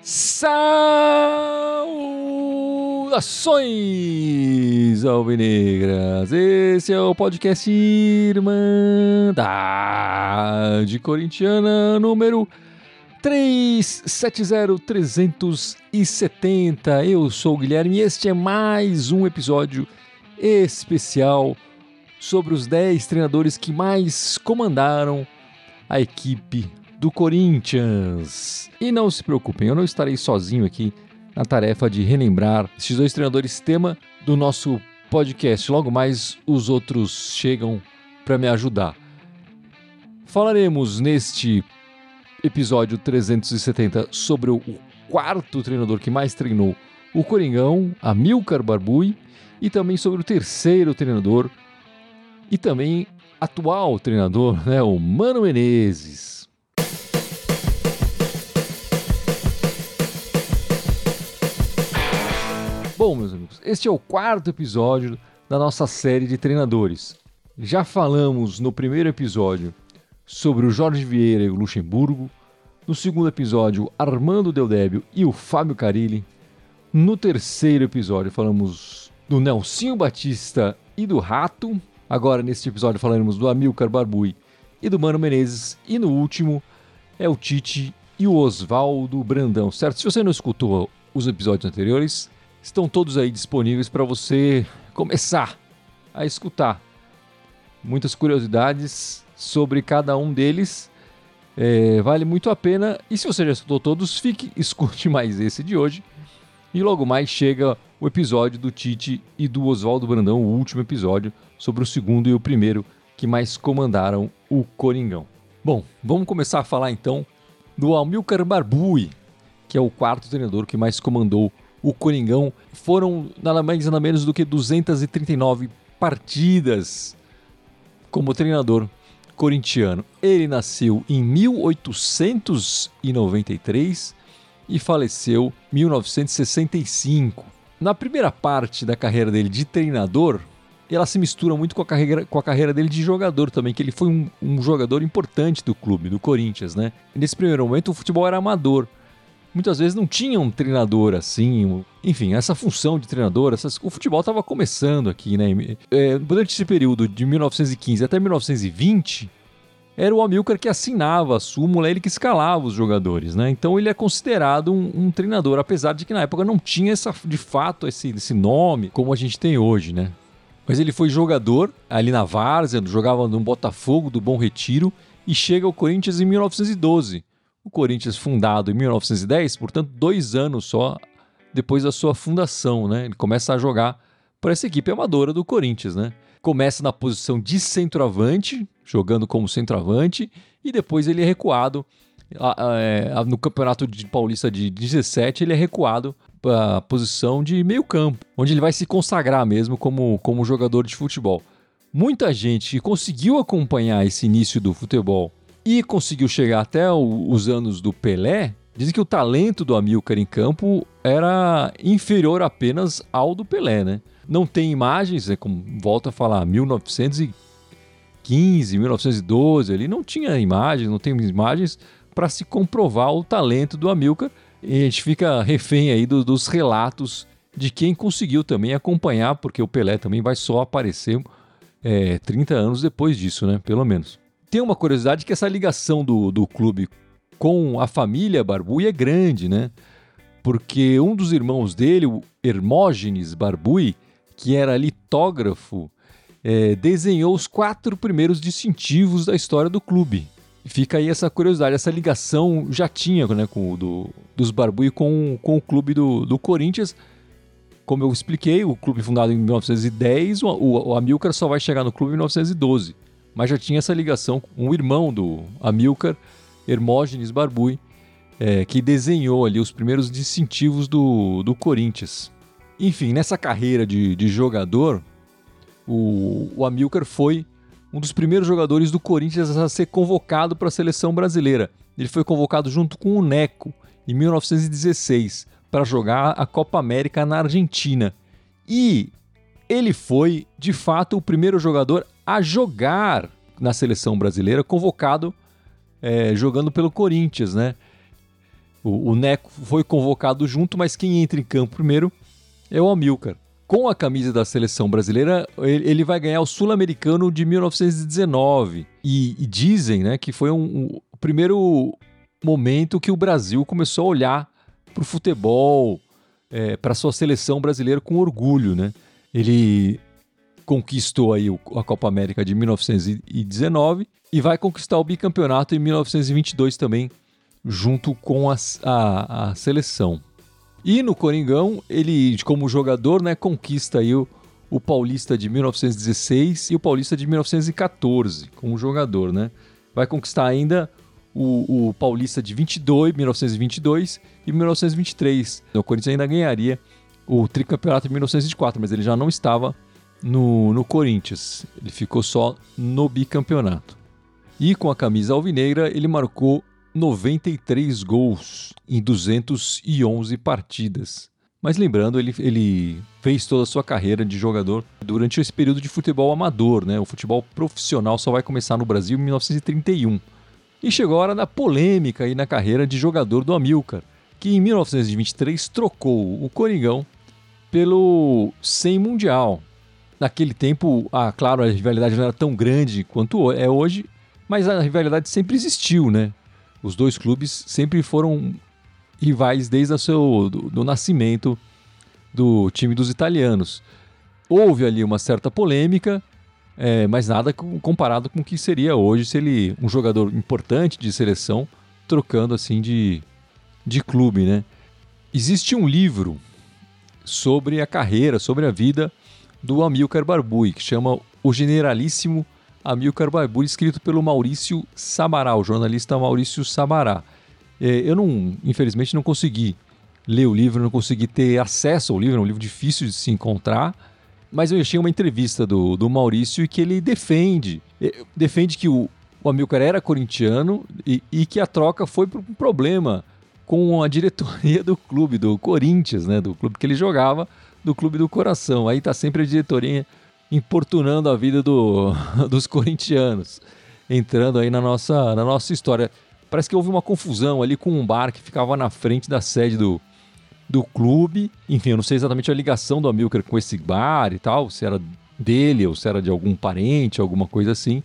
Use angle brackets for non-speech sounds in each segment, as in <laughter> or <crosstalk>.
Saudações, alvinegras! Esse é o podcast Irmandade Corintiana número 370370. Eu sou o Guilherme e este é mais um episódio especial sobre os 10 treinadores que mais comandaram a equipe do Corinthians. E não se preocupem, eu não estarei sozinho aqui na tarefa de relembrar esses dois treinadores tema do nosso podcast. Logo mais os outros chegam para me ajudar. Falaremos neste episódio 370 sobre o quarto treinador que mais treinou o Coringão, Amilcar Barbui, e também sobre o terceiro treinador e também atual treinador, né, o Mano Menezes. Bom, meus amigos, este é o quarto episódio da nossa série de treinadores. Já falamos no primeiro episódio sobre o Jorge Vieira e o Luxemburgo, no segundo episódio, Armando Deldébio e o Fábio Carilli. No terceiro episódio, falamos do Nelsinho Batista e do Rato. Agora, neste episódio, falaremos do Amilcar Barbui e do Mano Menezes. E no último, é o Tite e o Oswaldo Brandão, certo? Se você não escutou os episódios anteriores, estão todos aí disponíveis para você começar a escutar. Muitas curiosidades sobre cada um deles. É, vale muito a pena. E se você já escutou todos, fique, escute <laughs> mais esse de hoje. E logo mais chega o episódio do Tite e do Oswaldo Brandão, o último episódio sobre o segundo e o primeiro que mais comandaram o Coringão. Bom, vamos começar a falar então do Amilcar Barbui, que é o quarto treinador que mais comandou o Coringão. Foram nada mais nada menos do que 239 partidas como treinador corintiano. Ele nasceu em 1893 e faleceu em 1965. Na primeira parte da carreira dele de treinador, ela se mistura muito com a carreira, com a carreira dele de jogador também, que ele foi um, um jogador importante do clube, do Corinthians, né? nesse primeiro momento o futebol era amador muitas vezes não tinha um treinador assim. Enfim, essa função de treinador, essas, o futebol estava começando aqui, né? É, durante esse período de 1915 até 1920, era o Amilcar que assinava a súmula, ele que escalava os jogadores, né? Então ele é considerado um, um, treinador, apesar de que na época não tinha essa, de fato esse, esse nome como a gente tem hoje, né? Mas ele foi jogador ali na Várzea, jogava no Botafogo do Bom Retiro e chega ao Corinthians em 1912 o Corinthians fundado em 1910, portanto, dois anos só depois da sua fundação, né? Ele começa a jogar para essa equipe amadora do Corinthians, né? Começa na posição de centroavante, jogando como centroavante, e depois ele é recuado é, no Campeonato de Paulista de 17, ele é recuado para a posição de meio campo, onde ele vai se consagrar mesmo como, como jogador de futebol. Muita gente que conseguiu acompanhar esse início do futebol e conseguiu chegar até o, os anos do Pelé, dizem que o talento do Amilcar em campo era inferior apenas ao do Pelé, né? Não tem imagens, é como volta a falar, 1915, 1912, ali não tinha imagens, não tem imagens para se comprovar o talento do Amilcar. E a gente fica refém aí do, dos relatos de quem conseguiu também acompanhar, porque o Pelé também vai só aparecer é, 30 anos depois disso, né? Pelo menos tem uma curiosidade que essa ligação do, do clube com a família Barbui é grande, né? Porque um dos irmãos dele, o Hermógenes Barbui, que era litógrafo, é, desenhou os quatro primeiros distintivos da história do clube. Fica aí essa curiosidade, essa ligação já tinha né, com, do, dos Barbui com, com o clube do, do Corinthians. Como eu expliquei, o clube fundado em 1910, o, o, Amilcar só vai chegar no clube em 1912 mas já tinha essa ligação com o irmão do Amilcar, Hermógenes Barbui, é, que desenhou ali os primeiros distintivos do, do Corinthians. Enfim, nessa carreira de, de jogador, o, o Amilcar foi um dos primeiros jogadores do Corinthians a ser convocado para a seleção brasileira. Ele foi convocado junto com o Neco em 1916 para jogar a Copa América na Argentina. E ele foi, de fato, o primeiro jogador a jogar na seleção brasileira, convocado é, jogando pelo Corinthians, né? O, o, Neco foi convocado junto, mas quem entra em campo primeiro é o Amilcar. Com a camisa da seleção brasileira, ele, vai ganhar o Sul-Americano de 1919. E, e, dizem né, que foi um, um, o primeiro momento que o Brasil começou a olhar para o futebol, é, para sua seleção brasileira com orgulho. Né? Ele conquistou aí a Copa América de 1919 e vai conquistar o bicampeonato em 1922 também, junto com a, a, a seleção. E no Coringão, ele, como jogador, né, conquista aí o, o Paulista de 1916 e o Paulista de 1914, como jogador, né? Vai conquistar ainda o, o Paulista de 22, 1922 e 1923. O Corinthians ainda ganharia o tricampeonato de 1924, mas ele já não estava no, no Corinthians. Ele ficou só no bicampeonato. E com a camisa alvinegra, ele marcou 93 gols em 211 partidas. Mas lembrando, ele, ele fez toda a sua carreira de jogador durante esse período de futebol amador, né? O futebol profissional só vai começar no Brasil em 1931. E chegou a hora da polêmica aí na carreira de jogador do Amilcar, que em 1923 trocou o Coringão pelo 100 Mundial, Naquele tempo, ah, claro, a rivalidade não era tão grande quanto é hoje, mas a rivalidade sempre existiu, né? Os dois clubes sempre foram rivais desde o seu do, do nascimento do time dos italianos. Houve ali uma certa polêmica, é, mas nada comparado com o que seria hoje se ele, um jogador importante de seleção, trocando assim de, de clube, né? Existe um livro sobre a carreira, sobre a vida do Amilcar Barbui, que chama O Generalíssimo Amilcar Barbui, escrito pelo Maurício Sabará, o jornalista Maurício Sabará. É, eu não, infelizmente, não consegui ler o livro, não consegui ter acesso ao livro, é um livro difícil de se encontrar, mas eu achei uma entrevista do, do Maurício que ele defende, é, defende que o, o Amilcar era corintiano e, e que a troca foi por um problema com a diretoria do clube, do Corinthians, né, do clube que ele jogava, do Clube do Coração. Aí tá sempre a diretoria importunando a vida do, <laughs> dos corintianos, entrando aí na nossa, na nossa história. Parece que houve uma confusão ali com um bar que ficava na frente da sede do, do clube. Enfim, eu não sei exatamente a ligação do Amilcar com esse bar e tal, se era dele ou se era de algum parente, alguma coisa assim.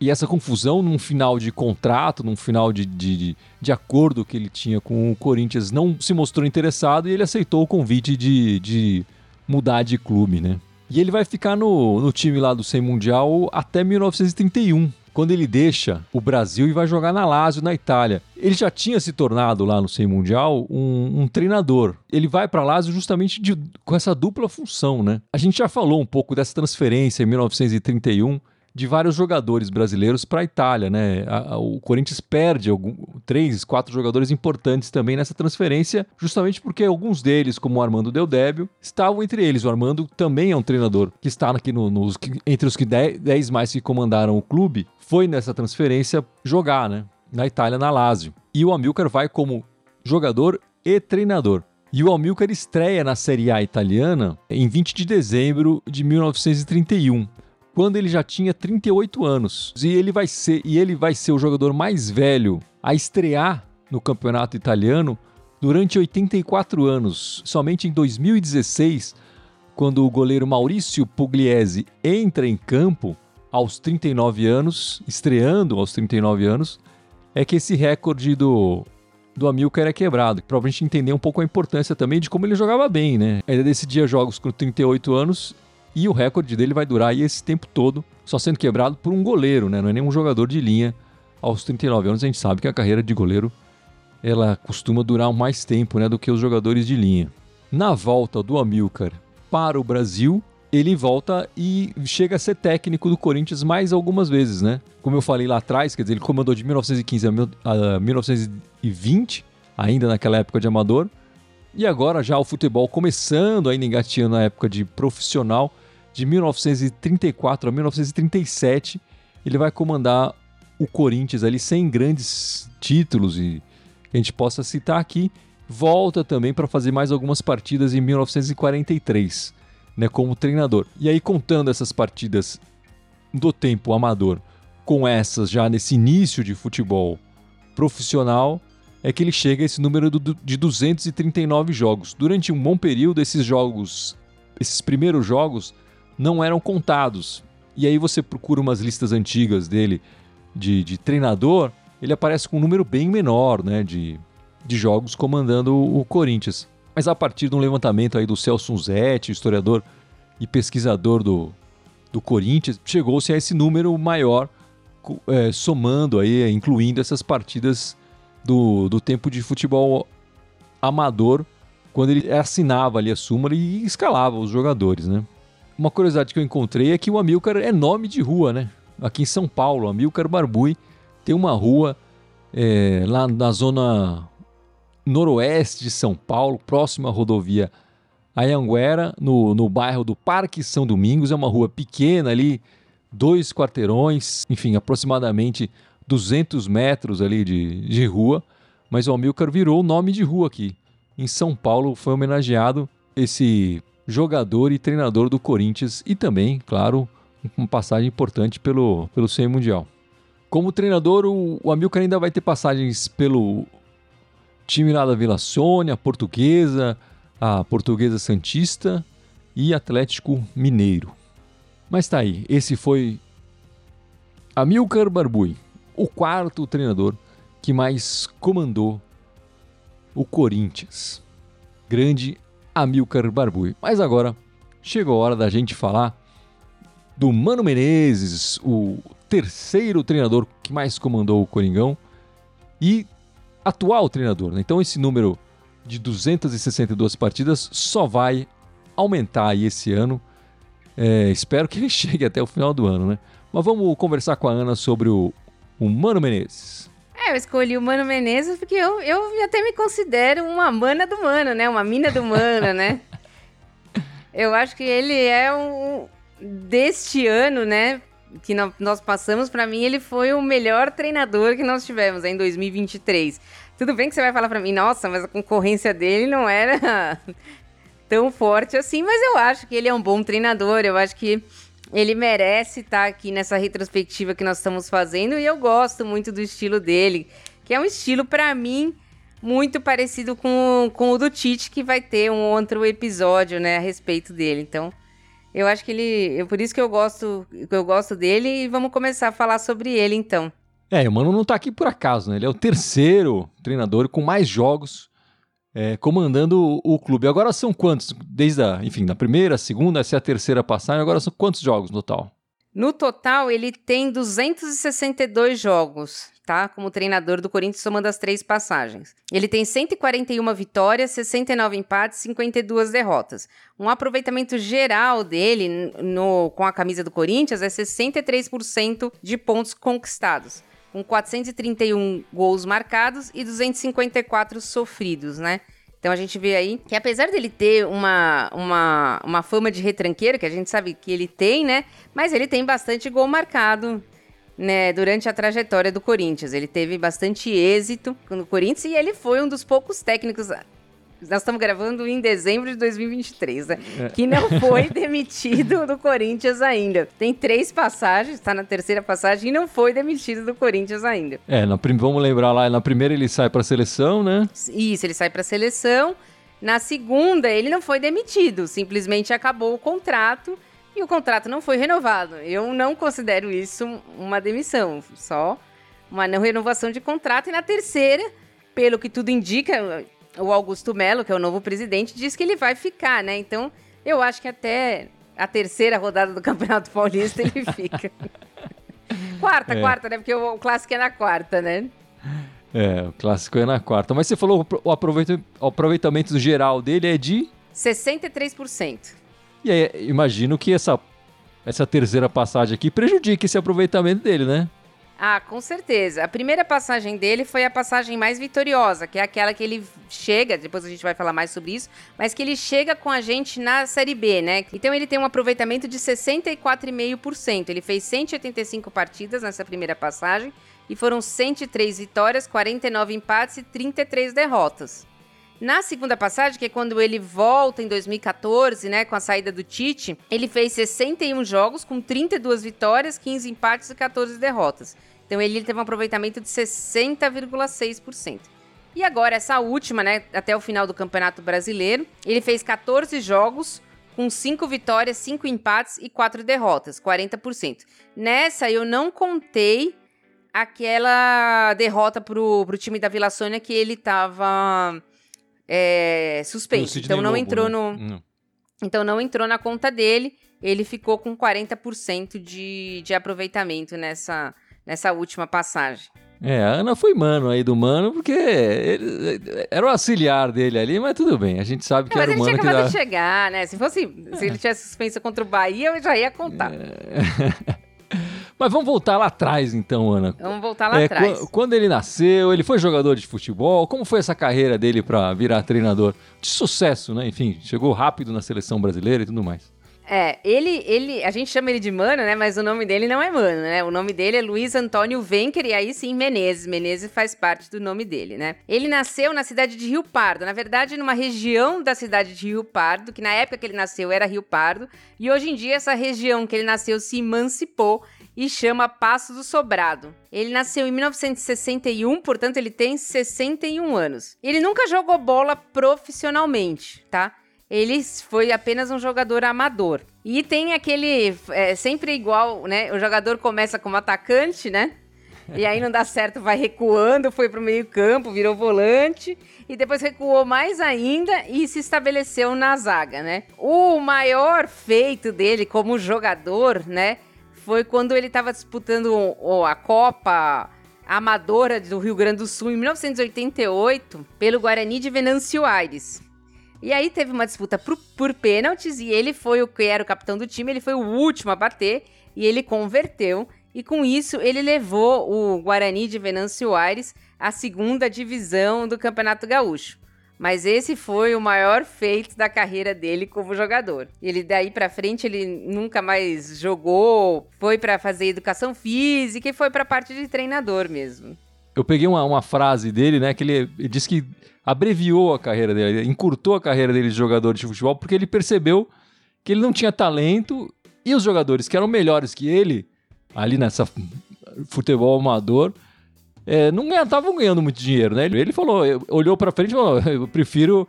E essa confusão num final de contrato, num final de, de, de, acordo que ele tinha com o Corinthians, não se mostrou interessado e ele aceitou o convite de, de mudar de clube, né? E ele vai ficar no, no time lá do 100 Mundial até 1931, quando ele deixa o Brasil e vai jogar na Lazio, na Itália. Ele já tinha se tornado lá no 100 Mundial um, um treinador. Ele vai para Lazio justamente de, com essa dupla função, né? A gente já falou um pouco dessa transferência em 1931 de vários jogadores brasileiros para a Itália, né? A, a, o Corinthians perde algum, três, quatro jogadores importantes também nessa transferência, justamente porque alguns deles, como o Armando Deldébio, estavam entre eles. O Armando também é um treinador que está aqui no, nos, entre os que dez, dez mais que comandaram o clube, foi nessa transferência jogar, né? Na Itália, na Lazio. E o Amilcar vai como jogador e treinador. E o Amilcar estreia na Série A italiana em 20 de dezembro de 1931 quando ele já tinha 38 anos. E ele vai ser, e ele vai ser o jogador mais velho a estrear no campeonato italiano durante 84 anos. Somente em 2016, quando o goleiro Maurício Pugliese entra em campo aos 39 anos, estreando aos 39 anos, é que esse recorde do, do Amilcar é quebrado. Para a gente entender um pouco a importância também de como ele jogava bem, né? Ele decidia jogos com 38 anos e o recorde dele vai durar aí esse tempo todo, só sendo quebrado por um goleiro, né? Não é nenhum jogador de linha. Aos 39 anos a gente sabe que a carreira de goleiro ela costuma durar mais tempo, né, do que os jogadores de linha. Na volta do Amilcar para o Brasil, ele volta e chega a ser técnico do Corinthians mais algumas vezes, né? Como eu falei lá atrás, quer dizer, ele comandou de 1915 a 1920, ainda naquela época de amador. E agora já o futebol começando ainda engatinhando na época de profissional, de 1934 a 1937, ele vai comandar o Corinthians ali sem grandes títulos e que a gente possa citar aqui. Volta também para fazer mais algumas partidas em 1943. né, como treinador. E aí, contando essas partidas do tempo amador com essas já nesse início de futebol profissional, é que ele chega a esse número de 239 jogos. Durante um bom período, esses jogos, esses primeiros jogos, não eram contados. E aí você procura umas listas antigas dele de, de treinador, ele aparece com um número bem menor né, de, de jogos comandando o, Corinthians. Mas a partir de um levantamento aí do Celso Zete, historiador e pesquisador do, do Corinthians, chegou-se a esse número maior, é, somando aí, incluindo essas partidas do, do tempo de futebol amador, quando ele assinava ali a súmula e escalava os jogadores, né? Uma curiosidade que eu encontrei é que o Amilcar é nome de rua, né? Aqui em São Paulo, Amilcar Barbui tem uma rua é, lá na zona noroeste de São Paulo, próxima à rodovia Ayanguera, no, no bairro do Parque São Domingos. É uma rua pequena ali, dois quarteirões, enfim, aproximadamente 200 metros ali de, de rua. Mas o Amilcar virou nome de rua aqui. Em São Paulo foi homenageado esse jogador e treinador do Corinthians e também, claro, uma passagem importante pelo, pelo CEI Mundial. Como treinador, o, o Amilcar ainda vai ter passagens pelo time lá da Vila Sônia, Portuguesa, a Portuguesa Santista e Atlético Mineiro. Mas tá aí, esse foi Amilcar Barbui, o quarto treinador que mais comandou o Corinthians. Grande Amilcar Barbui. Mas agora chegou a hora da gente falar do Mano Menezes, o terceiro treinador que mais comandou o Coringão e atual treinador. Né? Então esse número de 262 partidas só vai aumentar aí esse ano. É, espero que ele <laughs> chegue até o final do ano, né? Mas vamos conversar com a Ana sobre o, o Mano Menezes. É, eu escolhi o Mano Menezes porque eu, eu até me considero uma mana do Mano, né? Uma mina do Mano, né? <laughs> Eu acho que ele é um. Deste ano, né? Que nós passamos, para mim, ele foi o melhor treinador que nós tivemos em 2023. Tudo bem que você vai falar para mim, nossa, mas a concorrência dele não era <laughs> tão forte assim, mas eu acho que ele é um bom treinador. Eu acho que ele merece estar tá aqui nessa retrospectiva que nós estamos fazendo e eu gosto muito do estilo dele, que é um estilo para mim muito parecido com, com o do Tite, que vai ter um outro episódio, né, a respeito dele. Então, eu acho que ele, por isso que eu gosto, eu gosto dele e vamos começar a falar sobre ele então. É, o Mano não tá aqui por acaso, né? Ele é o terceiro treinador com mais jogos é, comandando o, o, clube. Agora são quantos? Desde a, enfim, na primeira, segunda, essa é a terceira passagem, agora são quantos jogos no total? No total, ele tem 262 jogos, tá? Como treinador do Corinthians, somando as três passagens. Ele tem 141 vitórias, 69 empates, 52 derrotas. Um aproveitamento geral dele no, com a camisa do Corinthians é 63% de pontos conquistados com 431 gols marcados e 254 sofridos, né? Então a gente vê aí que apesar dele ter uma, uma, uma fama de retranqueiro, que a gente sabe que ele tem, né? Mas ele tem bastante gol marcado, né? Durante a trajetória do Corinthians. Ele teve bastante êxito no Corinthians e ele foi um dos poucos técnicos nós estamos gravando em dezembro de 2023, né? É. Que não foi <laughs> demitido do Corinthians ainda. Tem três passagens, está na terceira passagem e não foi demitido do Corinthians ainda. É, na vamos lembrar lá, na primeira ele sai para a seleção, né? Isso, ele sai para a seleção. Na segunda, ele não foi demitido, simplesmente acabou o contrato e o contrato não foi renovado. Eu não considero isso uma demissão, só uma não renovação de contrato. E na terceira, pelo que tudo indica, o Augusto Melo, que é o novo presidente, diz que ele vai ficar, né? Então, eu acho que até a terceira rodada do <laughs> Campeonato Paulista ele fica. <laughs> quarta, é. quarta, né? Porque o, clássico é na quarta, né? É, o clássico é na quarta. Mas você falou o aproveitamento geral dele é de 63%. E aí, imagino que essa essa terceira passagem aqui prejudique esse aproveitamento dele, né? Ah, com certeza. A primeira passagem dele foi a passagem mais vitoriosa, que é aquela que ele chega, depois a gente vai falar mais sobre isso, mas que ele chega com a gente na Série B, né? Então ele tem um aproveitamento de 64,5%. Ele fez 185 partidas nessa primeira passagem e foram 103 vitórias, 49 empates e 33 derrotas. Na segunda passagem, que é quando ele volta em 2014, né, com a saída do Tite, ele fez 61 jogos com 32 vitórias, 15 empates e 14 derrotas. Então ele teve um aproveitamento de 60,6%. E agora essa última, né, até o final do Campeonato Brasileiro, ele fez 14 jogos com 5 vitórias, 5 empates e 4 derrotas, 40%. Nessa eu não contei aquela derrota pro, pro time da Vila Sônia que ele tava é, suspenso. Então não Lobo, entrou né? no. Não. Então não entrou na conta dele. Ele ficou com 40% de, de aproveitamento nessa, nessa última passagem. É, a Ana foi mano aí do mano, porque ele, era o auxiliar dele ali, mas tudo bem, a gente sabe que era o mano que dava... de chegar, né? Se fosse, se ele <laughs> tivesse suspenso contra o Bahia, eu já ia contar. É... Mas vamos voltar lá atrás, então, Ana. Vamos voltar lá é, atrás. Quando ele nasceu, ele foi jogador de futebol. Como foi essa carreira dele para virar treinador? De sucesso, né? Enfim, chegou rápido na seleção brasileira e tudo mais. É, ele, ele, a gente chama ele de Mano, né? Mas o nome dele não é Mano, né? O nome dele é Luiz Antônio Venker e aí sim Menezes. Menezes faz parte do nome dele, né? Ele nasceu na cidade de Rio Pardo, na verdade numa região da cidade de Rio Pardo, que na época que ele nasceu era Rio Pardo, e hoje em dia essa região que ele nasceu se emancipou e chama Passo do Sobrado. Ele nasceu em 1961, portanto ele tem 61 anos. Ele nunca jogou bola profissionalmente, tá? Ele foi apenas um jogador amador. E tem aquele. É, sempre igual, né? O jogador começa como atacante, né? E aí não dá certo, vai recuando, foi pro meio-campo, virou volante e depois recuou mais ainda e se estabeleceu na zaga, né? O maior feito dele como jogador, né, foi quando ele estava disputando a Copa Amadora do Rio Grande do Sul em 1988 pelo Guarani de Venâncio Aires. E aí teve uma disputa por, por pênaltis e ele foi o que era o capitão do time, ele foi o último a bater e ele converteu. E com isso ele levou o Guarani de Venâncio Aires à segunda divisão do Campeonato Gaúcho. Mas esse foi o maior feito da carreira dele como jogador. Ele daí para frente ele nunca mais jogou, foi para fazer educação física e foi para parte de treinador mesmo. Eu peguei uma, uma frase dele, né, que ele, ele disse que abreviou a carreira dele, encurtou a carreira dele de jogador de futebol porque ele percebeu que ele não tinha talento e os jogadores que eram melhores que ele ali nessa futebol amador é, não estavam ganhando muito dinheiro, né? Ele, ele falou, olhou para frente e falou: eu prefiro,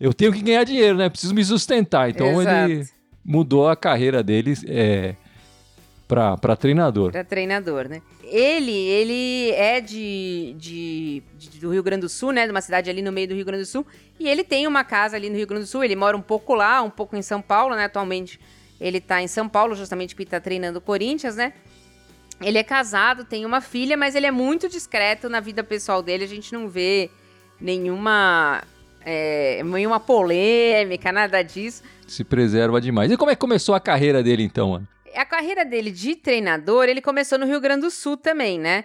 eu tenho que ganhar dinheiro, né? Preciso me sustentar. Então Exato. ele mudou a carreira dele é, para treinador. Para treinador, né? Ele, ele é de, de, de, do Rio Grande do Sul, né? De uma cidade ali no meio do Rio Grande do Sul. E ele tem uma casa ali no Rio Grande do Sul. Ele mora um pouco lá, um pouco em São Paulo, né? Atualmente ele tá em São Paulo, justamente porque tá treinando o Corinthians, né? Ele é casado, tem uma filha, mas ele é muito discreto na vida pessoal dele. A gente não vê nenhuma, é, nenhuma polêmica, nada disso. Se preserva demais. E como é que começou a carreira dele, então, Ana? A carreira dele de treinador, ele começou no Rio Grande do Sul também, né?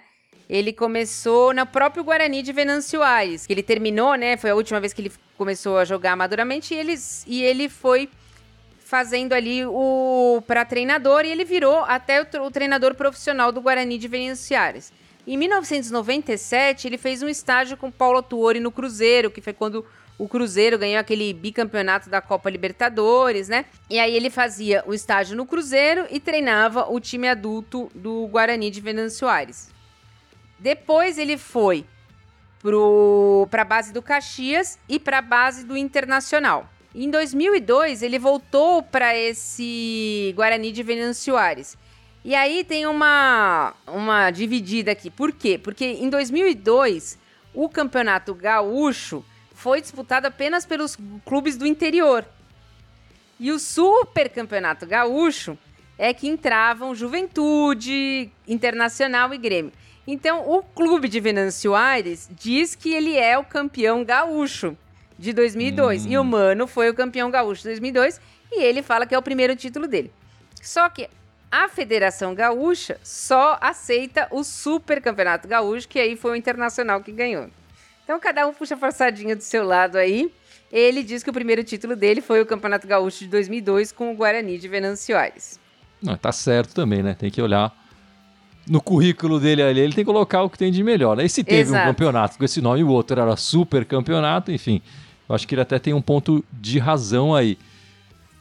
Ele começou no próprio Guarani de Venâncio Aires, que ele terminou, né? Foi a última vez que ele começou a jogar amadoramente e ele, e ele foi fazendo ali o para treinador e ele virou até o, o, treinador profissional do Guarani de Venciares. Em 1997, ele fez um estágio com Paulo Tuori no Cruzeiro, que foi quando o Cruzeiro ganhou aquele bicampeonato da Copa Libertadores, né? E aí ele fazia o estágio no Cruzeiro e treinava o time adulto do Guarani de Venâncio Aires. Depois ele foi para a base do Caxias e para a base do Internacional. Em 2002, ele voltou para esse Guarani de Aires. E aí tem uma, uma dividida aqui. Por quê? Porque em 2002, o Campeonato Gaúcho foi disputado apenas pelos clubes do interior. E o Super Campeonato Gaúcho é que entravam Juventude, Internacional e Grêmio. Então, o clube de Venâncio Aires diz que ele é o campeão gaúcho de 2002. Hum. E o hum. Mano foi o campeão gaúcho de 2002 e ele fala que é o primeiro título dele. Só que a Federação Gaúcha só aceita o Super Campeonato Gaúcho, que aí foi o Internacional que ganhou. Então cada um puxa a forçadinha do seu lado aí. Ele diz que o primeiro título dele foi o Campeonato Gaúcho de 2002 com o Guarani de Venâncio Aires. Não, tá certo também, né? Tem que olhar no currículo dele ali, ele tem que colocar o que tem de melhor. Né? E se teve Exato. um campeonato com esse nome e o outro era super campeonato, enfim, Eu acho que ele até tem um ponto de razão aí.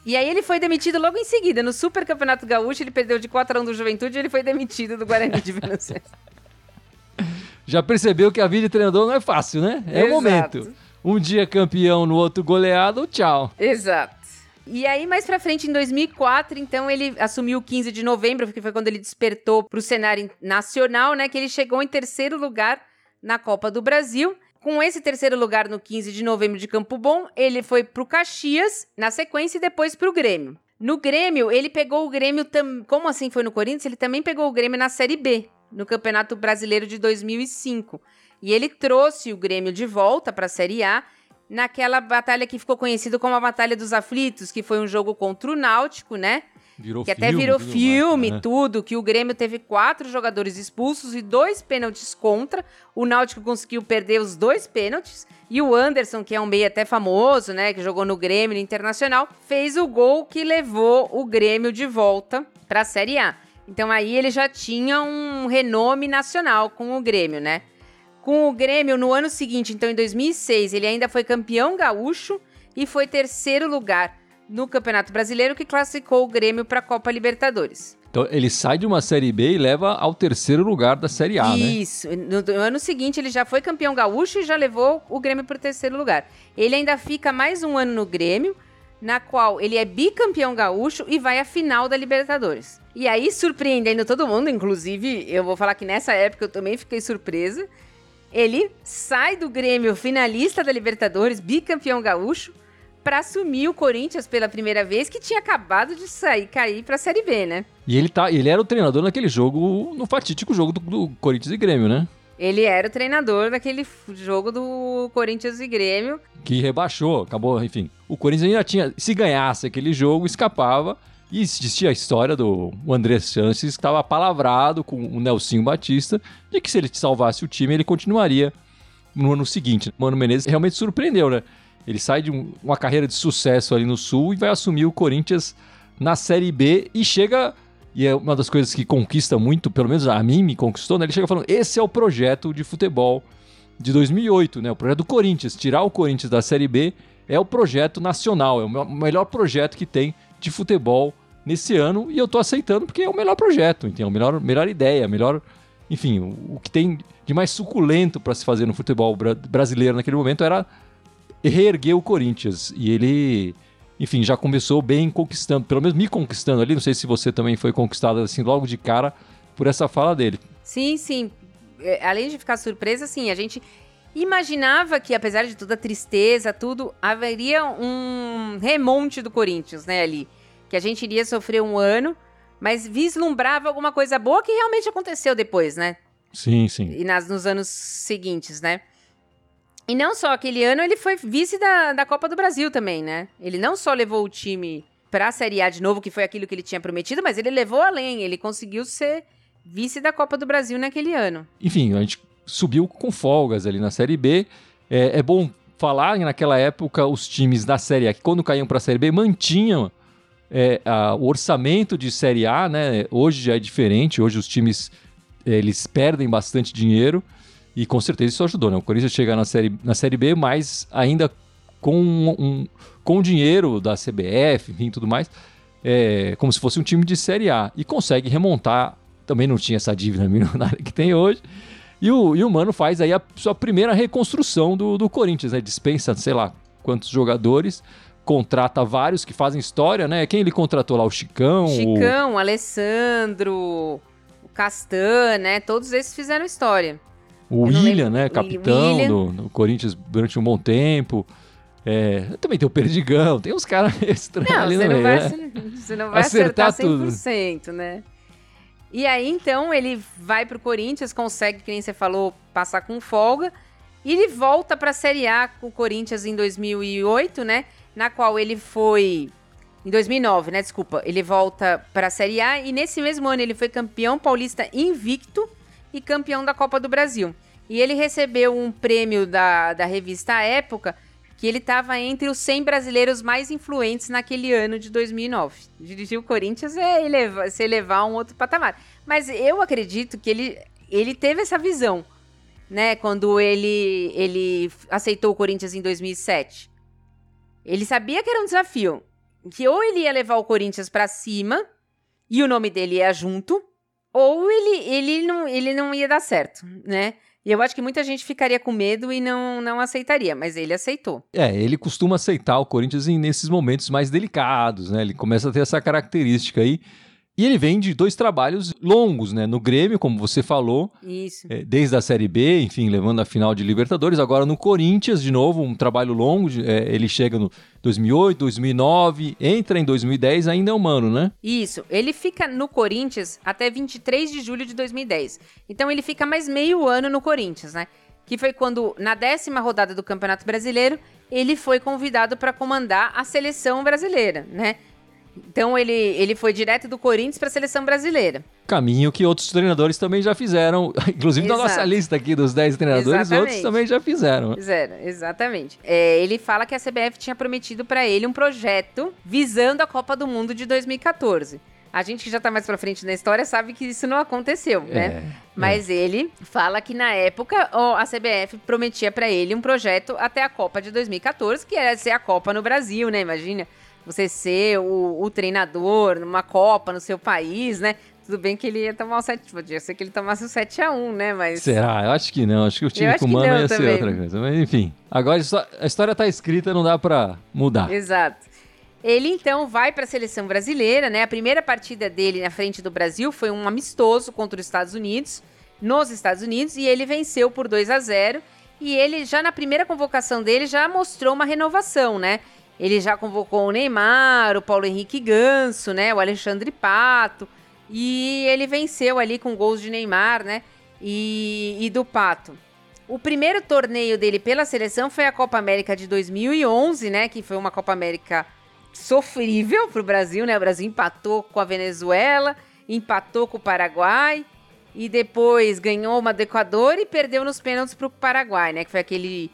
E aí ele foi demitido logo em seguida. No Super Campeonato Gaúcho, ele perdeu de 4 a 1 do Juventude e ele foi demitido do Guarani de Venâncio. <laughs> Já percebeu que a vida de treinador não é fácil, né? É o momento. Um dia campeão, no outro goleado, tchau. Exato. E aí, mais pra frente, em 2004, então, ele assumiu o 15 de novembro, que foi quando ele despertou pro cenário nacional, né? Que ele chegou em terceiro lugar na Copa do Brasil. Com esse terceiro lugar no 15 de novembro de Campo Bom, ele foi pro Caxias, na sequência, e depois pro Grêmio. No Grêmio, ele pegou o Grêmio, tam... como assim foi no Corinthians? Ele também pegou o Grêmio na Série B, no Campeonato Brasileiro de 2005. E ele trouxe o Grêmio de volta para a Série A naquela batalha que ficou conhecida como a Batalha dos Aflitos, que foi um jogo contra o Náutico, né? Virou que filme, até virou tudo filme, mais, né? tudo, que o Grêmio teve quatro jogadores expulsos e dois pênaltis contra. O Náutico conseguiu perder os dois pênaltis. E o Anderson, que é um meio até famoso, né, que jogou no Grêmio no Internacional, fez o gol que levou o Grêmio de volta para a Série A. Então aí ele já tinha um renome nacional com o Grêmio, né? Com o Grêmio no ano seguinte, então em 2006, ele ainda foi campeão gaúcho e foi terceiro lugar no Campeonato Brasileiro que classificou o Grêmio para a Copa Libertadores. Então ele sai de uma Série B e leva ao terceiro lugar da Série A, né? Isso. No, no ano seguinte, ele já foi campeão gaúcho e já levou o Grêmio para o terceiro lugar. Ele ainda fica mais um ano no Grêmio, na qual ele é bicampeão gaúcho e vai à final da Libertadores. E aí, surpreendendo todo mundo, inclusive, eu vou falar que nessa época eu também fiquei surpresa. Ele sai do Grêmio finalista da Libertadores, bicampeão gaúcho, para assumir o Corinthians pela primeira vez, que tinha acabado de sair, cair para a Série B, né? E ele, tá, ele era o treinador naquele jogo, no fatídico jogo do, do Corinthians e Grêmio, né? Ele era o treinador daquele jogo do Corinthians e Grêmio. Que rebaixou, acabou, enfim. O Corinthians ainda tinha, se ganhasse aquele jogo, escapava. E existia a história do o André Sanches, que estava palavrado com o Nelsinho Batista, de que se ele salvasse o time, ele continuaria no ano seguinte. Mano Menezes realmente surpreendeu, né? Ele sai de um- uma carreira de sucesso ali no Sul e vai assumir o Corinthians na Série B e chega. E é uma das coisas que conquista muito, pelo menos a mim me conquistou, né? Ele chega falando: esse é o projeto de futebol de 2008, né? O projeto do Corinthians. Tirar o Corinthians da Série B é o projeto nacional, é o me- melhor projeto que tem de futebol nesse ano e eu tô aceitando porque é o melhor projeto, entendeu? A melhor, melhor ideia, a melhor. Enfim, o, que tem de mais suculento para se fazer no futebol bra- brasileiro naquele momento era reerguer o Corinthians. E ele, enfim, já começou bem conquistando, pelo menos me conquistando ali. Não sei se você também foi conquistado assim logo de cara por essa fala dele. Sim, sim. É, Além de ficar surpresa, assim, a gente imaginava que, apesar de toda a tristeza, tudo, haveria um remonte do Corinthians, né, ali. Que a gente iria sofrer um ano, mas vislumbrava alguma coisa boa que realmente aconteceu depois, né? Sim, sim. E nas, nos anos seguintes, né? E não só aquele ano, ele foi vice da, da Copa do Brasil também, né? Ele não só levou o time pra Série A de novo, que foi aquilo que ele tinha prometido, mas ele levou além. Ele conseguiu ser vice da Copa do Brasil naquele ano. enfim, a gente subiu com folgas ali na Série B. É, é bom falar que naquela época os times da Série A, que quando caíam para a Série B, mantinham é, a- o orçamento de Série A, né? Hoje já é diferente, hoje os times eles perdem bastante dinheiro e com certeza isso ajudou, né? O Corinthians chega na Série, na série B, mas ainda com, um, com o dinheiro da CBF, enfim, tudo mais, é, como se fosse um time de Série A e consegue remontar. Também não tinha essa dívida <laughs> milionária que tem hoje. E o, e o Mano faz aí a sua primeira reconstrução do, do Corinthians, né? Dispensa, sei lá, quantos jogadores, contrata vários que fazem história, né? Quem ele contratou lá? O Chicão? o- Chicão, Alessandro, o Castan, né? Todos esses fizeram história. O William, né? Capitão William. do, do Corinthians durante um bom tempo. É, também tem o Perdigão, tem uns caras <laughs> estranhos Não, ali você no não, meio, vai, né? você não vai Acertar acertar tudo. 100%, né? E aí, então, ele vai pro Corinthians, consegue, que nem você falou, passar com folga. E ele volta pra Série A com o Corinthians em 2008, né? Na qual ele foi... Em 2009, né? Desculpa. Ele volta pra Série A e nesse mesmo ano ele foi campeão paulista invicto e campeão da Copa do Brasil. E ele recebeu um prêmio da, da revista Época que ele estava entre os 100 brasileiros mais influentes naquele ano de 2009. Dirigir o Corinthians é elevar, se elevar a um outro patamar. Mas eu acredito que ele, ele teve essa visão, né? Quando ele, ele aceitou o Corinthians em 2007. Ele sabia que era um desafio, que ou ele ia levar o Corinthians para cima e o nome dele ia junto, ou ele, ele, não, ele não ia dar certo, né? E eu acho que muita gente ficaria com medo e não, não aceitaria, mas ele aceitou. É, ele costuma aceitar o Corinthians nesses momentos mais delicados, né? Ele começa a ter essa característica aí. E ele vem de dois trabalhos longos, né? No Grêmio, como você falou. Isso. É, desde a Série B, enfim, levando a final de Libertadores. Agora no Corinthians, de novo, um trabalho longo. É, ele chega no 2008, 2009, entra em 2010, ainda é humano, né? Isso. Ele fica no Corinthians até 23 de julho de 2010. Então ele fica mais meio ano no Corinthians, né? Que foi quando, na décima rodada do Campeonato Brasileiro, ele foi convidado para comandar a seleção brasileira, né? Então ele, ele foi direto do Corinthians para a seleção brasileira. Caminho que outros treinadores também já fizeram, <laughs> inclusive Exato. na nossa lista aqui dos 10 treinadores, exatamente. outros também já fizeram. Fizeram, exatamente. É, ele fala que a CBF tinha prometido para ele um projeto visando a Copa do Mundo de 2014. A gente que já tá mais pra frente na história sabe que isso não aconteceu, né? É, Mas é. ele fala que na época a CBF prometia para ele um projeto até a Copa de 2014, que era ser a Copa no Brasil, né? Imagina você ser o, o treinador numa Copa no seu país, né? Tudo bem que ele ia tomar o 7. Podia ser que ele tomasse o 7x1, né? Mas. Será? Eu acho que não. Acho que o time comando ia também. ser outra coisa. Mas enfim. Agora a história tá escrita, não dá pra mudar. Exato. Ele então vai para a seleção brasileira, né? A primeira partida dele na frente do Brasil foi um amistoso contra os Estados Unidos, nos Estados Unidos, e ele venceu por 2 a 0. E ele já na primeira convocação dele já mostrou uma renovação, né? Ele já convocou o Neymar, o Paulo Henrique Ganso, né? O Alexandre Pato. E ele venceu ali com gols de Neymar, né? E, e do Pato. O primeiro torneio dele pela seleção foi a Copa América de 2011, né? Que foi uma Copa América sofrível para o Brasil, né? O Brasil empatou com a Venezuela, empatou com o Paraguai e depois ganhou uma do Equador e perdeu nos pênaltis para o Paraguai, né? Que foi aquele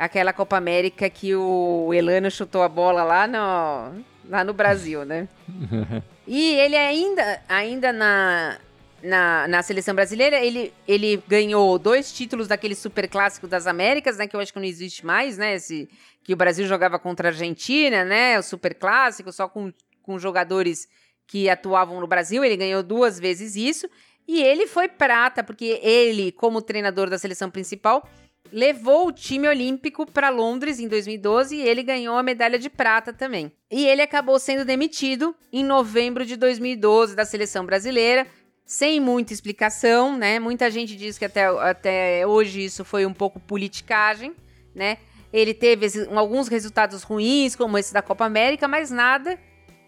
aquela Copa América que o Elano chutou a bola lá no, lá no Brasil, né? <laughs> e ele ainda, ainda na, na, na seleção brasileira, ele, ele ganhou dois títulos daquele super clássico das Américas, né? Que eu acho que não existe mais, né? Esse, que o Brasil jogava contra a Argentina, né? O super clássico, só com, com jogadores que atuavam no Brasil. Ele ganhou duas vezes isso. E ele foi prata, porque ele, como treinador da seleção principal, levou o time olímpico para Londres em 2012 e ele ganhou a medalha de prata também. E ele acabou sendo demitido em novembro de 2012 da seleção brasileira, sem muita explicação, né? Muita gente diz que até, até hoje isso foi um pouco politicagem, né? Ele teve alguns resultados ruins, como esse da Copa América, mas nada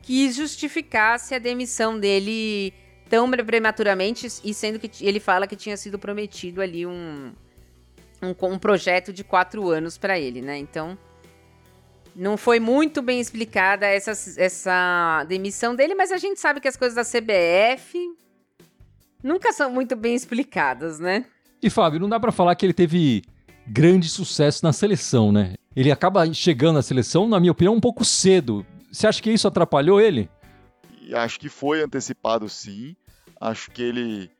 que justificasse a demissão dele tão prematuramente, e sendo que ele fala que tinha sido prometido ali um, um, um projeto de quatro anos para ele, né? Então, não foi muito bem explicada essa, essa demissão dele, mas a gente sabe que as coisas da CBF nunca são muito bem explicadas, né? E Fábio, não dá para falar que ele teve grande sucesso na seleção, né? Ele acaba chegando na seleção, na minha opinião, um pouco cedo. Você acha que isso atrapalhou ele? Acho que foi antecipado, sim. Acho que ele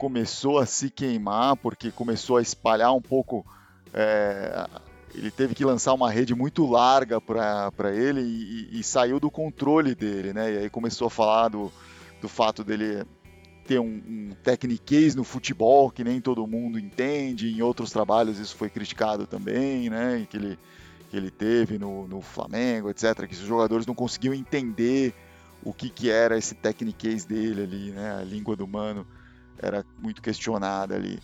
começou a se queimar, porque começou a espalhar um pouco. É, ele teve que lançar uma rede muito larga para ele e, e, saiu do controle dele, né? E aí começou a falar do, do fato dele ter um, um no futebol que nem todo mundo entende. Em outros trabalhos isso foi criticado também, né? Que ele, que ele teve no, no Flamengo, etc. Que os jogadores não conseguiam entender o que, que era esse techniquez dele ali, né? A língua do mano era muito questionada ali.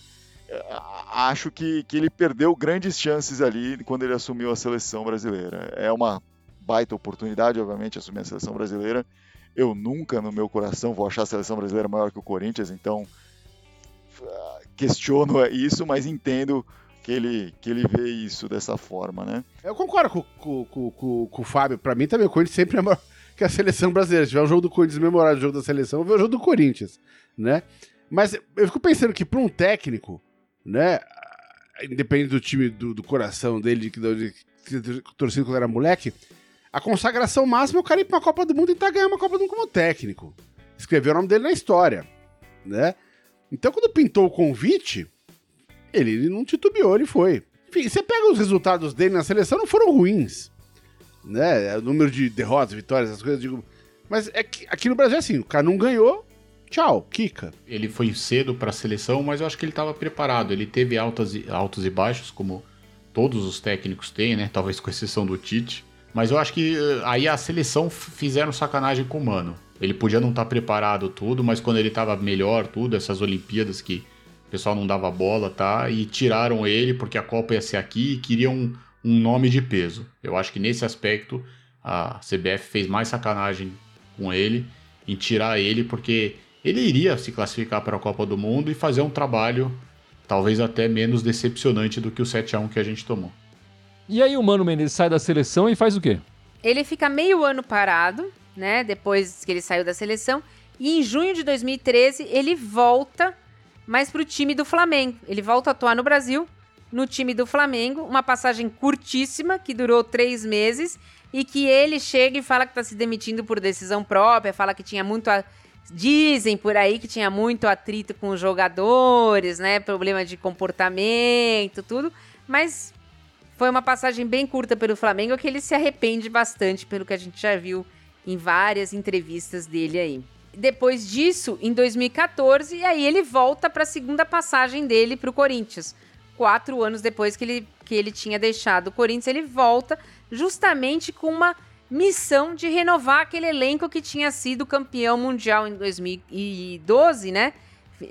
Acho que, que ele perdeu grandes chances ali quando ele assumiu a seleção brasileira. É uma baita oportunidade, obviamente, assumir a seleção brasileira. Eu nunca, no meu coração, vou achar a seleção brasileira maior que o Corinthians, então questiono isso, mas entendo que ele, que ele vê isso dessa forma, né? Eu concordo com, com, com, com o Fábio. Para mim também o Corinthians sempre é maior que a seleção brasileira. Se tiver um jogo do Corinthians memorável, o jogo da seleção, eu ver o jogo do Corinthians, né? Mas eu fico pensando que para um técnico, né? Independente do time do, do coração dele, que torcido quando era moleque, a consagração máxima é o cara ir pra uma Copa do Mundo e tentar ganhar uma Copa do Mundo como técnico. Escreveu o nome dele na história, né? Então, quando pintou o convite, ele, ele não titubeou, ele foi. Enfim, você pega os resultados dele na seleção, não foram ruins. né? O número de derrotas, vitórias, essas coisas, digo. Mas é que aqui no Brasil é assim, o cara não ganhou, tchau, Kika. Ele foi cedo para a seleção, mas eu acho que ele estava preparado. Ele teve altas e, altos e baixos, como todos os técnicos têm, né? Talvez com exceção do Tite. Mas eu acho que eh, aí a seleção fizeram sacanagem com o Mano. Ele podia não estar tá preparado tudo, mas quando ele estava melhor, tudo, essas Olimpíadas que o pessoal não dava bola, tá? E tiraram ele porque a Copa ia ser aqui e queriam um, um nome de peso. Eu acho que nesse aspecto a CBF fez mais sacanagem com ele em tirar ele porque ele iria se classificar para a Copa do Mundo e fazer um trabalho talvez até menos decepcionante do que o 7 a 1 que a gente tomou. E aí o Mano Menezes sai da seleção e faz o quê? Ele fica meio ano parado, né? Depois que ele saiu da seleção. E em junho de 2013 ele volta, mas para o time do Flamengo. Ele volta a atuar no Brasil, no time do Flamengo. Uma passagem curtíssima, que durou três meses. E que ele chega e fala que está se demitindo por decisão própria, fala que tinha muito. A... Dizem por aí que tinha muito atrito com os jogadores, né? Problema de comportamento, tudo. Mas foi uma passagem bem curta pelo Flamengo que ele se arrepende bastante, pelo que a gente já viu em várias entrevistas dele aí. Depois disso, em 2014, aí ele volta para a segunda passagem dele para o Corinthians. Quatro anos depois que ele, que ele tinha deixado o Corinthians, ele volta justamente com uma missão de renovar aquele elenco que tinha sido campeão mundial em 2012, né?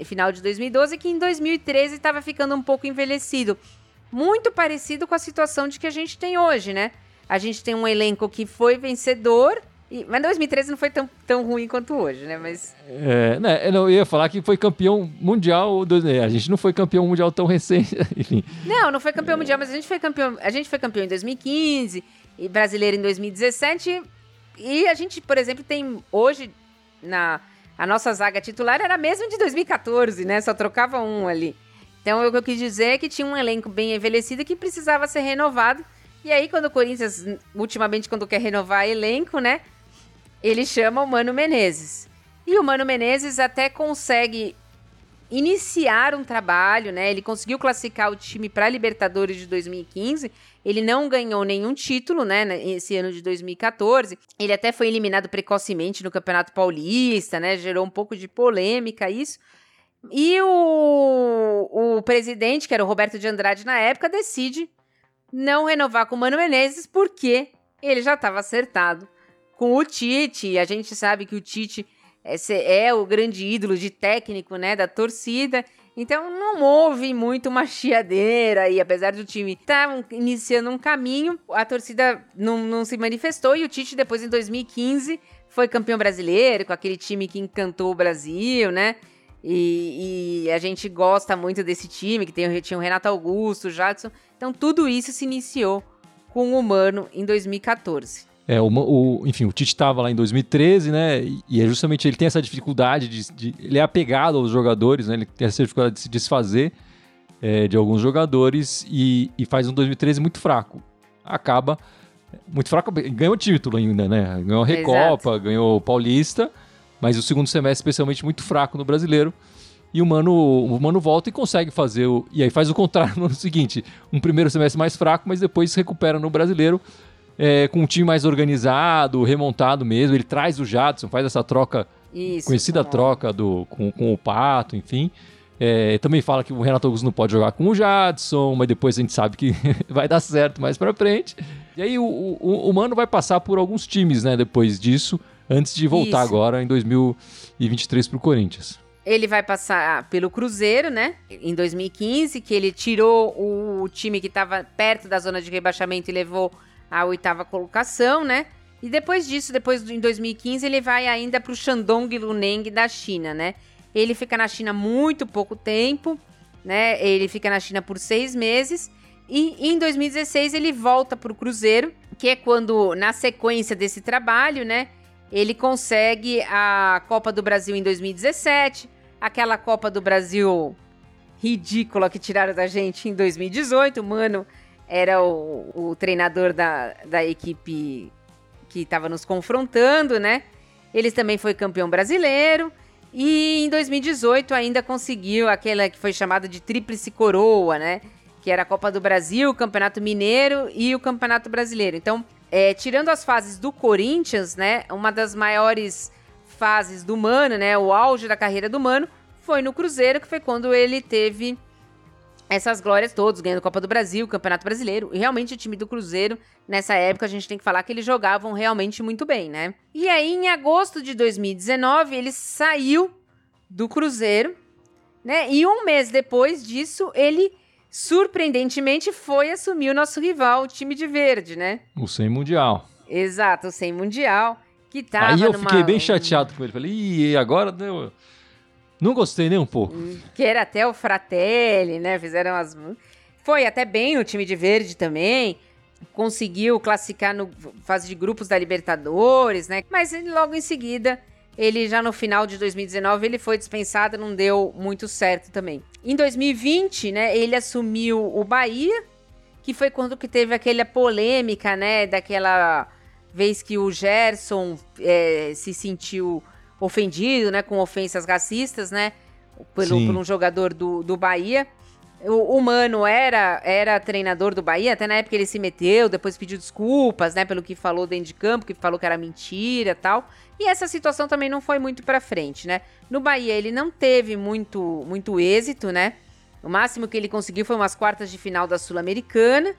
Final de 2012, que em 2013 estava ficando um pouco envelhecido. Muito parecido com a situação de que a gente tem hoje, né? A gente tem um elenco que foi vencedor e, mas 2013 não foi tão, tão ruim quanto hoje, né? Mas. É, né, eu ia falar que foi campeão mundial. Do, a gente não foi campeão mundial tão recente, <laughs> enfim. Não, não foi campeão mundial, mas a gente foi campeão. A gente foi campeão em 2015 e brasileiro em 2017. E a gente, por exemplo, tem hoje na. A nossa zaga titular era a mesma de 2014, né? Só trocava um ali. Então, o que eu quis dizer é que tinha um elenco bem envelhecido que precisava ser renovado. E aí, quando o Corinthians, ultimamente, quando quer renovar elenco, né? ele chama o Mano Menezes. E o Mano Menezes até consegue iniciar um trabalho, né? Ele conseguiu classificar o time para a Libertadores de 2015. Ele não ganhou nenhum título, né, esse ano de 2014. Ele até foi eliminado precocemente no Campeonato Paulista, né? Gerou um pouco de polêmica isso. E o, o presidente, que era o Roberto de Andrade na época, decide não renovar com o Mano Menezes porque ele já estava acertado com o Tite. A gente sabe que o Tite é, é o grande ídolo de técnico, né, da torcida. Então não houve muito uma chiadeira e apesar do time estar tá iniciando um caminho, a torcida não, não se manifestou e o Tite depois em 2015 foi campeão brasileiro com aquele time que encantou o Brasil, né? E, e a gente gosta muito desse time que tem, tinha o Renato Augusto, o Jadson. Então tudo isso se iniciou com o Humano em 2014. É, o, o, enfim, o Tite estava lá em 2013, né? E, é justamente ele tem essa dificuldade de, de, Ele é apegado aos jogadores, né? Ele tem essa dificuldade de se desfazer é, de alguns jogadores e, e, faz um 2013 muito fraco. Acaba. Muito fraco, ganhou título ainda, né? Ganhou a Recopa, Exato. ganhou o Paulista, mas o segundo semestre, especialmente, muito fraco no brasileiro. E o Mano, o Mano volta e consegue fazer. O, e aí faz o contrário no seguinte: um primeiro semestre mais fraco, mas depois se recupera no brasileiro é, com um time mais organizado, remontado mesmo. Ele traz o Jadson, faz essa troca, Isso, conhecida troca do, com, com o Pato, enfim. É, também fala que o Renato Augusto não pode jogar com o Jadson, mas depois a gente sabe que <laughs> vai dar certo mais pra frente. E aí o, o, o Mano vai passar por alguns times, né, depois disso, antes de voltar Isso. agora em 2023 pro Corinthians. Ele vai passar pelo Cruzeiro, né? Em 2015, que ele tirou o time que estava perto da zona de rebaixamento e levou a oitava colocação, né? E depois disso, depois em 2015, ele vai ainda para o Shandong Luneng da China, né? Ele fica na China muito pouco tempo, né? Ele fica na China por seis meses. E em 2016 ele volta para o Cruzeiro, que é quando, na sequência desse trabalho, né? Ele consegue a Copa do Brasil em 2017, aquela Copa do Brasil ridícula que tiraram da gente em 2018, mano era o, o treinador da, da equipe que estava nos confrontando, né? Ele também foi campeão brasileiro. E em 2018 ainda conseguiu aquela que foi chamada de Tríplice Coroa, né? Que era a Copa do Brasil, o Campeonato Mineiro e o Campeonato Brasileiro. Então, é, tirando as fases do Corinthians, né? Uma das maiores fases do Mano, né? O auge da carreira do Mano foi no Cruzeiro, que foi quando ele teve essas glórias todas, ganhando Copa do Brasil, Campeonato Brasileiro. E realmente o time do Cruzeiro, nessa época, a gente tem que falar que eles jogavam realmente muito bem, né? E aí, em agosto de 2019, ele saiu do Cruzeiro, né? E um mês depois disso, ele surpreendentemente foi assumir o nosso rival, o time de verde, né? O sem mundial. Exato, o sem mundial. Que tava Aí eu numa- fiquei bem chateado com ele. Falei, Ih, agora deu. Não gostei nem um pouco. que era até o Fratelli, né? Fizeram as. Foi até bem no time de verde também. Conseguiu classificar no fase de grupos da Libertadores, né? Mas logo em seguida, ele já no final de 2019, ele foi dispensado, não deu muito certo também. Em 2020, né, ele assumiu o Bahia, que foi quando que teve aquela polêmica, né, daquela vez que o Gerson é, se sentiu ofendido, né, com ofensas racistas, né, pelo, por um jogador do, do Bahia. O, o Mano era, era treinador do Bahia, até na época ele se meteu, depois pediu desculpas, né, pelo que falou dentro de campo, que falou que era mentira e tal. E essa situação também não foi muito pra frente, né? No Bahia ele não teve muito, muito êxito, né? O máximo que ele conseguiu foi umas quartas de final da Sul-Americana.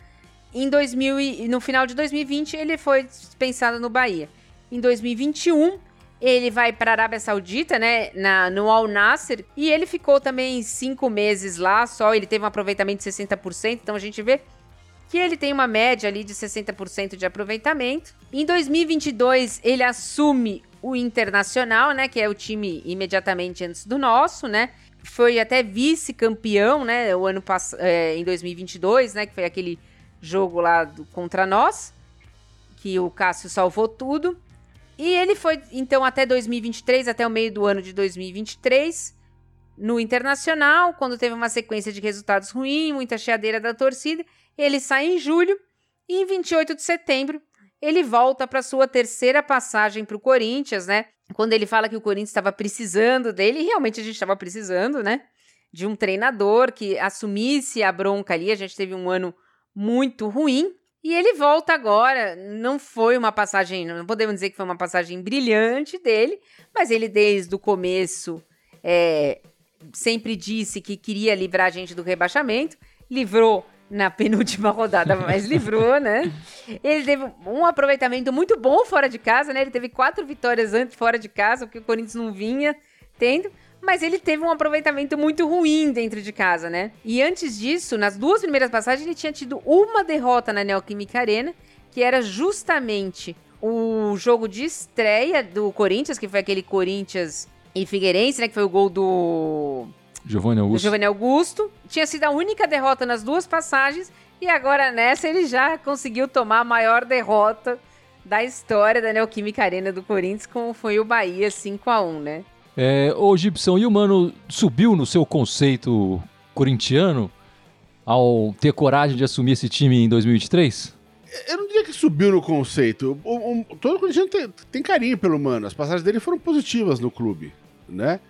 Em 2000 e, no final de 2020 ele foi dispensado no Bahia. Em 2021 ele vai para a Arábia Saudita, né, na, no Al Nasser, e ele ficou também cinco meses lá só, ele teve um aproveitamento de 60%, então a gente vê que ele tem uma média ali de 60% de aproveitamento. Em 2022 ele assume o Internacional, né, que é o time imediatamente antes do nosso, né, foi até vice-campeão, né, o ano passado, em 2022, né, que foi aquele jogo lá do- contra nós, que o Cássio salvou tudo. E ele foi, então, até 2023, até o meio do ano de 2023, no Internacional, quando teve uma sequência de resultados ruins, muita cheadeira da torcida. Ele sai em julho e em 28 de setembro ele volta para sua terceira passagem para o Corinthians, né? Quando ele fala que o Corinthians estava precisando dele, e realmente a gente estava precisando, né? De um treinador que assumisse a bronca ali. A gente teve um ano muito ruim. E ele volta agora. Não foi uma passagem, não podemos dizer que foi uma passagem brilhante dele, mas ele desde o começo é, sempre disse que queria livrar a gente do rebaixamento. Livrou na penúltima rodada, <laughs> mas livrou, né? Ele teve um aproveitamento muito bom fora de casa, né? Ele teve quatro vitórias antes fora de casa, porque o Corinthians não vinha tendo. Mas ele teve um aproveitamento muito ruim dentro de casa, né? E antes disso, nas duas primeiras passagens, ele tinha tido uma derrota na Neoquímica Arena, que era justamente o jogo de estreia do Corinthians, que foi aquele Corinthians e Figueirense, né? Que foi o gol do Giovanni Augusto. Giovanni Augusto. Tinha sido a única derrota nas duas passagens. E agora nessa ele já conseguiu tomar a maior derrota da história da Neoquímica Arena do Corinthians, como foi o Bahia 5 a 1 né? É, ô Gibson, e o Mano subiu no seu conceito corintiano ao ter coragem de assumir esse time em 2023? Eu não diria que subiu no conceito. O, o, todo corintiano tem, tem carinho pelo Mano. As passagens dele foram positivas no clube, né?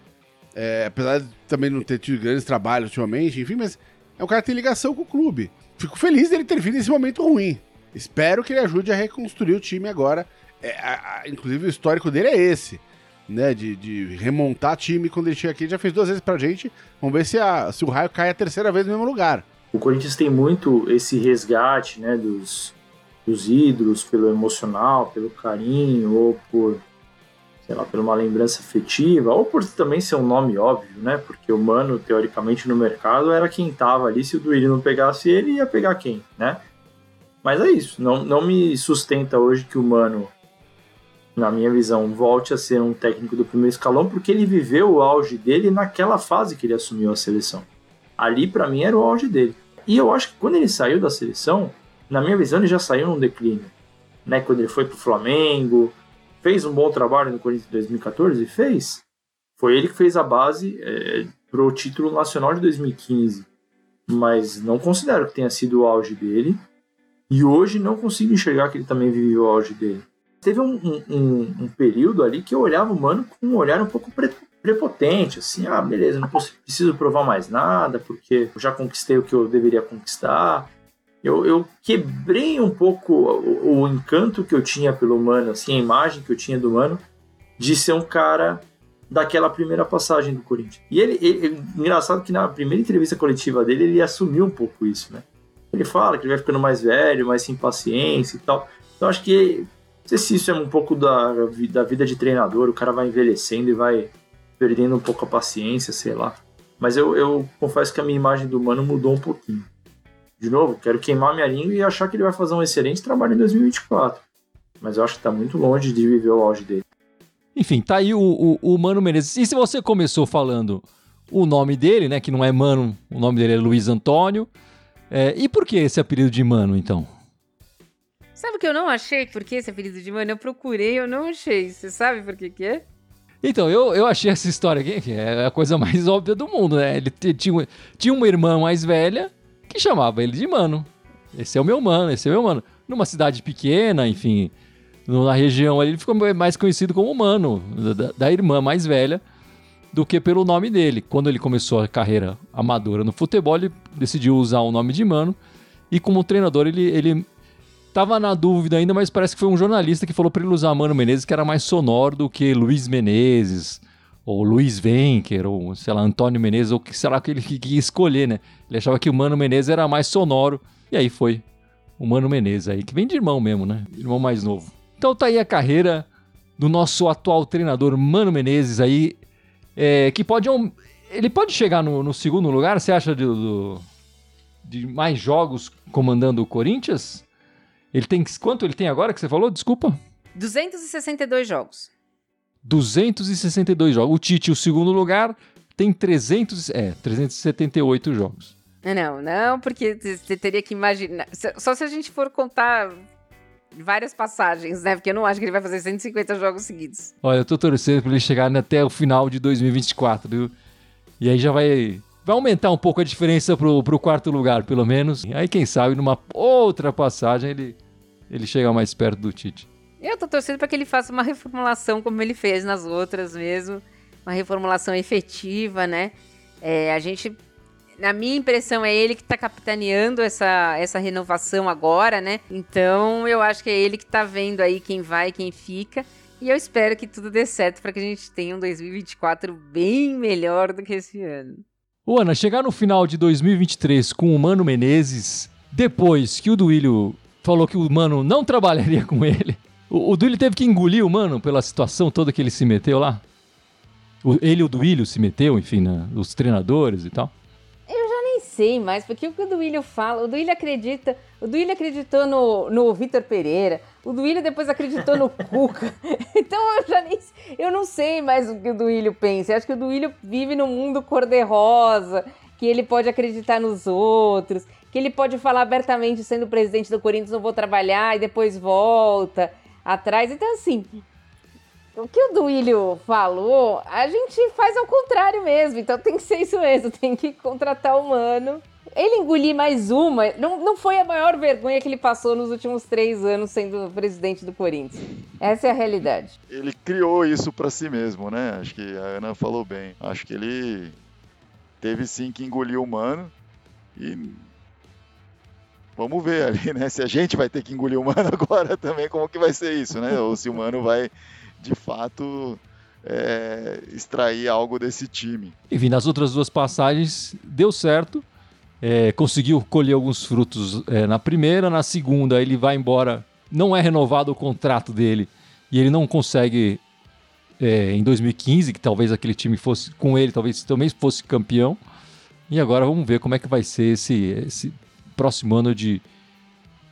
É, apesar de também não ter tido grandes trabalhos ultimamente, enfim, mas é um cara que tem ligação com o clube. Fico feliz dele ter vindo nesse momento ruim. Espero que ele ajude a reconstruir o time agora. É, a- a- inclusive, o histórico dele é esse, né? De, de remontar time quando ele chega aqui. Ele já fez duas vezes pra gente. Vamos ver se, a- se o raio cai a terceira vez no mesmo lugar. O Corinthians tem muito esse resgate, né, dos, dos ídolos pelo emocional, pelo carinho, ou por, sei lá, por uma lembrança afetiva, ou por também ser um nome óbvio, né, porque o Mano, teoricamente, no mercado era quem tava ali, se o Duílio não pegasse ele, ia pegar quem, né? Mas é isso, não, não me sustenta hoje que o Mano, na minha visão, volte a ser um técnico do primeiro escalão, porque ele viveu o auge dele naquela fase que ele assumiu a seleção. Ali, pra mim, era o auge dele. E eu acho que quando ele saiu da seleção, na minha visão, ele já saiu num declínio. Né? Quando ele foi pro Flamengo, fez um bom trabalho no Corinthians em 2014, fez. Foi ele que fez a base é, pro título nacional de 2015. Mas não considero que tenha sido o auge dele. E hoje não consigo enxergar que ele também viveu o auge dele. Teve um, um- um- período ali que eu olhava o Mano com um olhar um pouco pre- prepotente, assim, ah, beleza, não preciso provar mais nada, porque eu já conquistei o que eu deveria conquistar. eu, eu quebrei um pouco o, o, encanto que eu tinha pelo Mano, assim, a imagem que eu tinha do Mano, de ser um cara daquela primeira passagem do Corinthians. E ele, ele, ele, engraçado que na primeira entrevista coletiva dele, ele assumiu um pouco isso, né? Ele fala que ele vai ficando mais velho, mais sem paciência e tal. Então acho que, não sei se isso é um pouco da, da vida de treinador, o cara vai envelhecendo e vai perdendo um pouco a paciência, sei lá. Mas eu, eu confesso que a minha imagem do Mano mudou um pouquinho de novo, quero queimar minha língua e achar que ele vai fazer um excelente trabalho em 2024. Mas eu acho que está muito longe de viver o auge dele. Enfim, tá aí o, o, o, Mano Menezes. E se você começou falando o nome dele, né, que não é Mano, o nome dele é Luiz Antônio. É, e por que esse apelido de Mano, então? Sabe o que eu não achei? Por que esse apelido de Mano? Eu procurei, eu não achei. Você sabe por que que é? Então, eu, eu achei essa história aqui, é a coisa mais <laughs> óbvia do mundo, né? Ele tinha, tinha uma irmã mais velha que chamava ele de mano. Esse é o meu mano, esse é o meu mano. Numa cidade pequena, enfim, na região ali, ele ficou mais conhecido como mano, da, da irmã mais velha, do que pelo nome dele. Quando ele começou a carreira amadora no futebol, ele decidiu usar o nome de mano. E como treinador, ele, ele tava na dúvida ainda, mas parece que foi um jornalista que falou para ele usar Mano Menezes, que era mais sonoro do que Luiz Menezes, ou Luiz Venker, ou sei lá, Antônio Menezes, ou sei lá que ele queria escolher, né? Ele achava que o Mano Menezes era mais sonoro, e aí foi o Mano Menezes aí, que vem de irmão mesmo, né? Irmão mais novo. Então tá aí a carreira do nosso atual treinador Mano Menezes aí, é, que pode. Ele pode chegar no, no segundo lugar, você acha, do, de mais jogos comandando o Corinthians? Ele tem. Quanto ele tem agora que você falou? Desculpa. 262 jogos. 262 jogos. O Tite, o segundo lugar, tem 300, é, 378 jogos. Não, não, porque você teria que imaginar. Só se a gente for contar várias passagens, né? Porque eu não acho que ele vai fazer 150 jogos seguidos. Olha, eu tô torcendo pra ele chegar até o final de 2024, viu? E aí já vai. Vai aumentar um pouco a diferença pro, pro quarto lugar, pelo menos. Aí, quem sabe, numa outra passagem, ele, ele chega mais perto do Tite. Eu tô torcendo para que ele faça uma reformulação como ele fez nas outras mesmo. Uma reformulação efetiva, né? É, a gente. Na minha impressão, é ele que tá capitaneando essa, essa renovação agora, né? Então eu acho que é ele que tá vendo aí quem vai, quem fica. E eu espero que tudo dê certo para que a gente tenha um 2024 bem melhor do que esse ano. Ô Ana, chegar no final de 2023 com o Mano Menezes, depois que o Duílio falou que o Mano não trabalharia com ele, o, o Duílio teve que engolir o mano pela situação toda que ele se meteu lá? O, ele e o Duílio se meteu, enfim, né, os treinadores e tal? Eu já nem sei mais, porque o que o Duílio fala, o Duílio acredita, o Duílio acreditou no, no Vitor Pereira, o Duílio depois acreditou no <laughs> Cuca. Então eu já nem eu não sei mais o que o Duílio pensa. Eu acho que o Duílio vive num mundo cor-de-rosa, que ele pode acreditar nos outros, que ele pode falar abertamente sendo presidente do Corinthians, não vou trabalhar e depois volta atrás. Então, assim, o que o Duílio falou, a gente faz ao contrário mesmo. Então tem que ser isso mesmo, tem que contratar o Mano. Ele engolir mais uma, não, não foi a maior vergonha que ele passou nos últimos três anos sendo presidente do Corinthians. Essa é a realidade. Ele criou isso para si mesmo, né? Acho que a Ana falou bem. Acho que ele teve sim que engolir o Mano e vamos ver ali, né? Se a gente vai ter que engolir o Mano <laughs> agora também, como que vai ser isso, né? Ou se o Mano vai, de fato, é, extrair algo desse time. Enfim, nas outras duas passagens deu certo. É, conseguiu colher alguns frutos é, na primeira, na segunda ele vai embora, não é renovado o contrato dele e ele não consegue é, em 2015, que talvez aquele time fosse com ele, talvez também fosse campeão. E agora vamos ver como é que vai ser esse, esse próximo ano de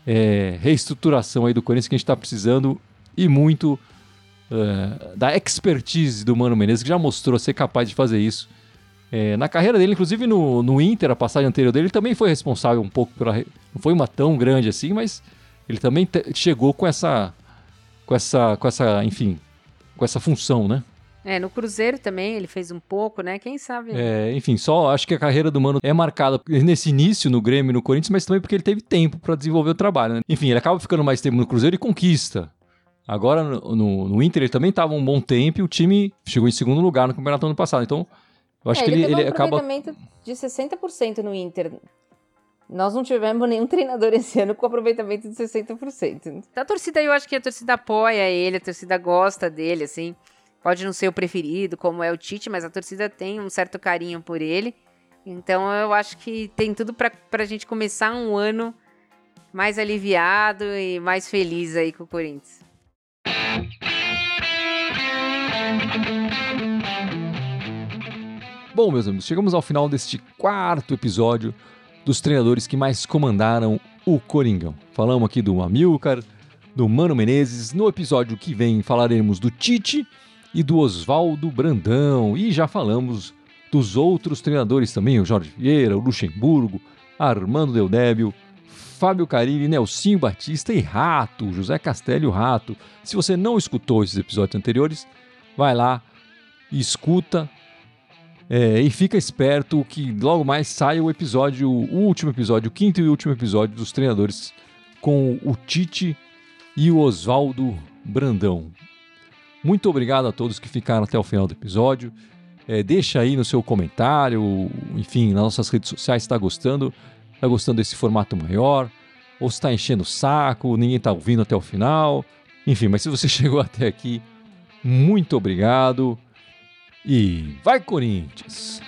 é, reestruturação aí do Corinthians que a gente está precisando e muito uh, da expertise do Mano Menezes, que já mostrou ser capaz de fazer isso. É, na carreira dele, inclusive no, no Inter, a passagem anterior dele, ele também foi responsável um pouco pela. Não foi uma tão grande assim, mas ele também chegou com essa. Com essa. Com essa. Enfim. Com essa função, né? É, no Cruzeiro também ele fez um pouco, né? Quem sabe? É, enfim, só acho que a carreira do Mano é marcada nesse início no Grêmio e no Corinthians, mas também porque ele teve tempo para desenvolver o trabalho, né? Enfim, ele acaba ficando mais tempo no Cruzeiro e conquista. Agora no, no, no Inter ele também estava um bom tempo e o time chegou em segundo lugar no campeonato ano passado. Então, eu acho é, que ele, ele, ele acaba. de 60% no Inter. Nós não tivemos nenhum treinador esse ano com aproveitamento de 60%. A torcida, eu acho que a torcida apoia ele, a torcida gosta dele, assim. Pode não ser o preferido, como é o Tite, mas a torcida tem um certo carinho por ele. Então eu acho que tem tudo para a gente começar um ano mais aliviado e mais feliz aí com o Corinthians. Bom, meus amigos, chegamos ao final deste quarto episódio dos treinadores que mais comandaram o Coringão. Falamos aqui do Amilcar, do Mano Menezes. No episódio que vem falaremos do Tite e do Oswaldo Brandão. E já falamos dos outros treinadores também, o Jorge Vieira, o Luxemburgo, Armando Deldébio, Fábio Carilli, Nelsinho Batista e Rato, José Castelli Rato. Se você não escutou esses episódios anteriores, vai lá escuta é, e fica esperto que logo mais sai o episódio, o último episódio, o quinto e último episódio dos treinadores com o Tite e o Oswaldo Brandão. Muito obrigado a todos que ficaram até o final do episódio. É, deixa aí no seu comentário, enfim, nas nossas redes sociais, se está gostando, está gostando desse formato maior, ou se está enchendo o saco, ninguém está ouvindo até o final. Enfim, mas se você <laughs> chegou até aqui, muito obrigado e vai Corinthians!